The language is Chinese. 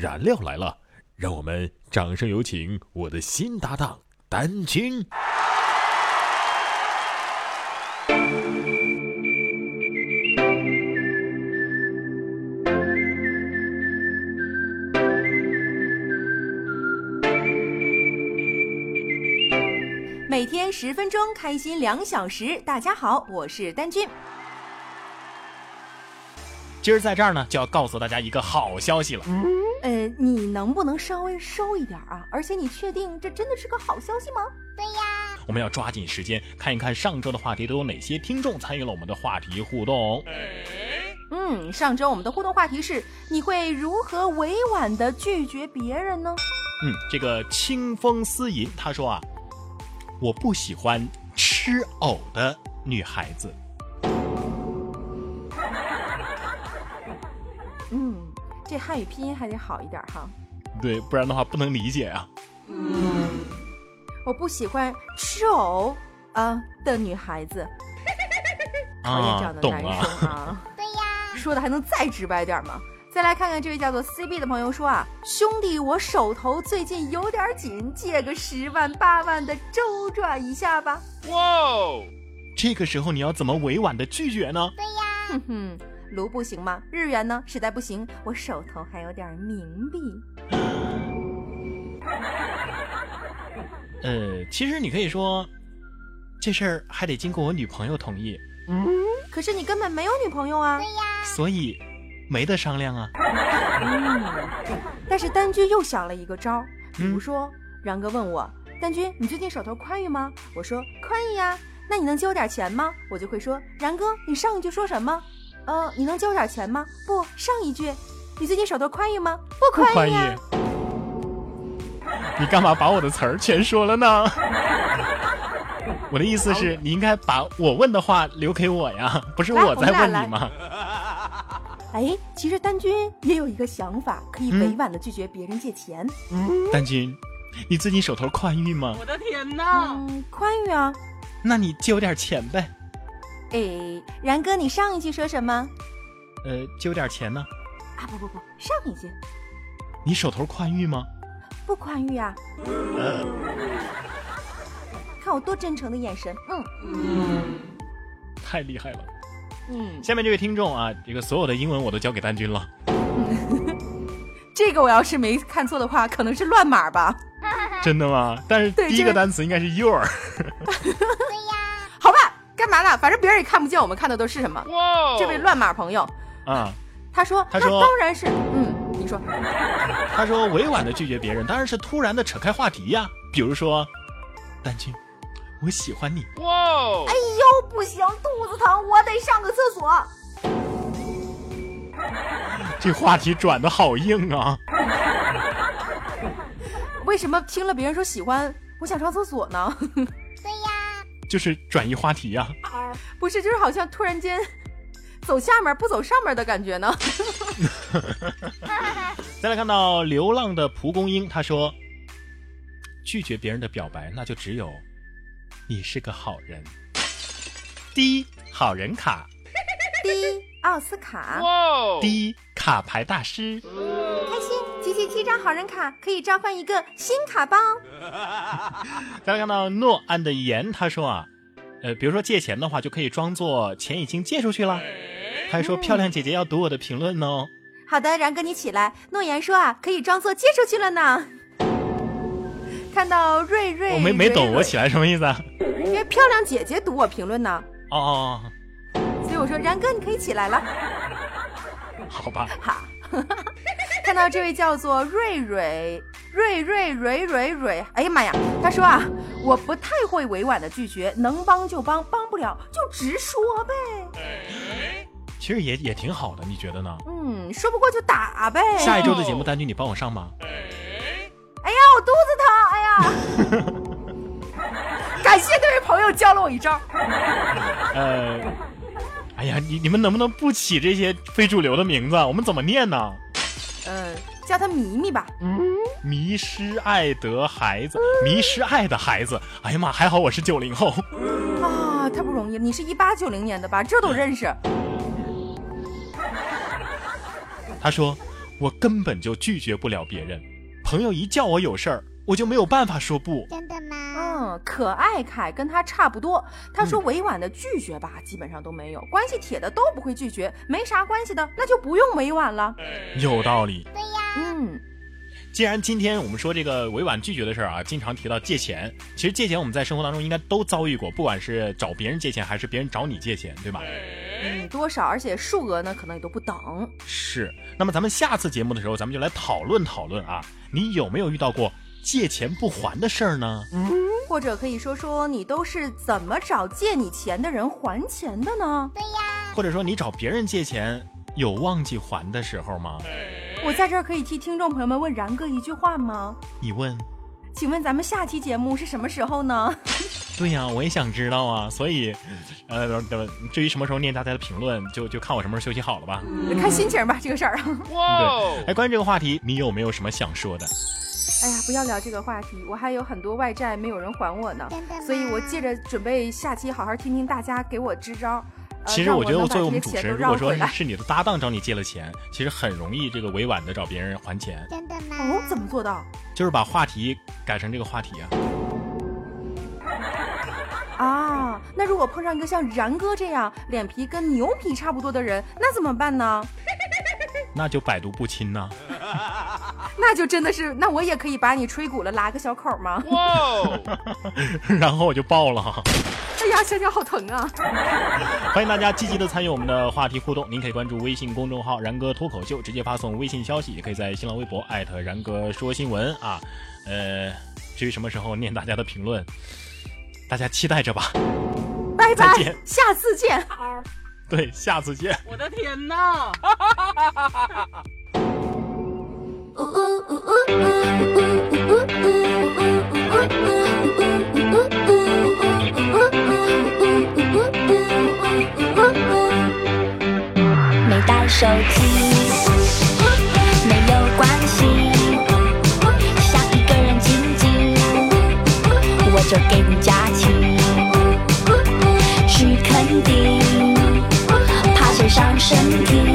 燃料来了，让我们掌声有请我的新搭档丹青。每天十分钟，开心两小时。大家好，我是丹君。今儿在这儿呢，就要告诉大家一个好消息了。呃，你能不能稍微收一点啊？而且你确定这真的是个好消息吗？对呀，我们要抓紧时间看一看上周的话题都有哪些听众参与了我们的话题互动。嗯，上周我们的互动话题是：你会如何委婉的拒绝别人呢？嗯，这个清风思吟他说啊，我不喜欢吃藕的女孩子。这汉语拼音还得好一点哈。对，不然的话不能理解啊。嗯我不喜欢吃藕啊的女孩子，讨厌这样的男生啊。对呀，说的还能再直白点吗？再来看看这位叫做 CB 的朋友说啊，兄弟，我手头最近有点紧，借个十万八万的周转一下吧。哇，哦这个时候你要怎么委婉的拒绝呢？对呀，哼哼，卢不行吗？日元呢？实在不行，我手头还有点冥币。呃，其实你可以说，这事儿还得经过我女朋友同意，嗯可是你根本没有女朋友啊对。呀，所以没得商量啊。嗯，但是丹君又想了一个招儿，比如嗯说，然哥问我，丹君，你最近手头宽裕吗？我说宽裕呀。那你能借我点钱吗？我就会说，然哥，你上一句说什么？呃，你能借我点钱吗？不，上一句，你最近手头宽裕吗？不不宽裕宽裕啊。。你干嘛把我的词儿全说了呢？我的意思是你应该把我问的话留给我呀，不是我在问你吗？哎，其实丹君也有一个想法，可以嗯委婉的拒绝别人借钱。嗯丹君，你最近手头宽裕吗？我的天哪！嗯，宽裕啊。那你借我点钱呗。哎，然哥，你上一句说什么？呃，借我点钱呢？啊，不不不，上一句你手头宽裕吗？不宽裕啊。看我多真诚的眼神，嗯太厉害了！嗯，下面这位听众啊，这个所有的英文我都交给丹君了。这个我要是没看错的话，可能是乱码吧。真的吗？但是第一个单词应该是 your。对呀，好吧，干嘛呢？反正别人也看不见，我们看的都是什么？哇这位乱码朋友，啊，他说，他说那当然是，嗯，你说，他说委婉的拒绝别人，当然是突然的扯开话题呀。比如说，丹青，我喜欢你。哇哎呦，不行，肚子疼，我得上个厕所。这话题转的好硬啊！为什么听了别人说喜欢，我想上厕所呢？对呀，就是转移话题呀、不是，就是好像突然间走下面不走上面的感觉呢。再来看到流浪的蒲公英，他说：“拒绝别人的表白，那就只有你是个好人。”第一，好人卡；第一，奥斯卡，第一，卡牌大师。开心，集齐七张好人卡，可以召唤一个新卡包。再来看到诺安的言，他说啊，呃，比如说借钱的话，就可以装作钱已经借出去了。他还说：“漂亮姐姐要读我的评论哦。好的，然哥你起来。诺言说啊，可以装作借出去了呢。看到瑞瑞，我没没懂，我起来什么意思啊？因为漂亮姐姐读我评论呢，哦哦，所以我说然哥你可以起来了。哦好吧。好，看到这位叫做瑞瑞瑞瑞蕊蕊蕊，哎呀妈呀，他说啊，我不太会委婉的拒绝，能帮就帮，帮不了就直说呗。其实也也挺好的，你觉得呢？嗯，说不过就打呗。下一周的节目单据，你帮我上吗？哎呀，我肚子疼！哎呀，感谢这位朋友教了我一招。呃，哎呀，你你们能不能不起这些非主流的名字？我们怎么念呢？嗯，叫他迷迷吧。嗯迷失爱的孩子，迷失爱的孩子。哎呀妈，还好我是九零后。啊，太不容易了！你是一八九零年的吧？这都认识。他说：“我根本就拒绝不了别人。朋友一叫我有事儿，我就没有办法说不。嗯，可爱凯跟他差不多。他说委婉的拒绝吧，基本上都没有。关系铁的都不会拒绝，没啥关系的那就不用委婉了。有道理。对呀，嗯，既然今天我们说这个委婉拒绝的事儿啊，经常提到借钱，其实借钱我们在生活当中应该都遭遇过，不管是找别人借钱，还是别人找你借钱，对吧？嗯，多少，而且数额呢可能也都不等。是。那么咱们下次节目的时候，咱们就来讨论讨论啊，你有没有遇到过借钱不还的事儿呢？或者可以说说你都是怎么找借你钱的人还钱的呢？对呀，或者说你找别人借钱有忘记还的时候吗？我在这儿可以替听众朋友们问然哥一句话吗？你问。请问咱们下期节目是什么时候呢？对呀，我也想知道啊，所以，呃，至于什么时候念大家的评论，就就看我什么时候休息好了吧。看心情吧，这个事儿。哇，哎，关于这个话题，你有没有什么想说的？哎呀，不要聊这个话题，我还有很多外债没有人还我呢所以我借着准备下期好好听听大家给我支招。呃其实我觉得，作为我们主持人，如果说。是你的搭档找你借了钱，其实很容易这个委婉的找别人还钱，真的吗？哦，怎么做到？就是把话题改成这个话题啊。啊，那如果碰上一个像然哥这样脸皮跟牛皮差不多的人，那怎么办呢？那就百毒不侵呐、那就真的是，那我也可以把你吹鼓了拉个小口吗？哇 然后我就爆了。哎呀，想想好疼啊！欢迎大家积极的参与我们的话题互动，您可以关注微信公众号“然哥脱口秀”，直接发送微信消息，也可以在新浪微博艾特然哥说新闻啊。呃，至于什么时候念大家的评论，大家期待着吧。拜拜再见，下次见。对，下次见。我的天哪！手机，没有关系，想一个人静静，我就给你假期，去肯定，怕谁伤身体，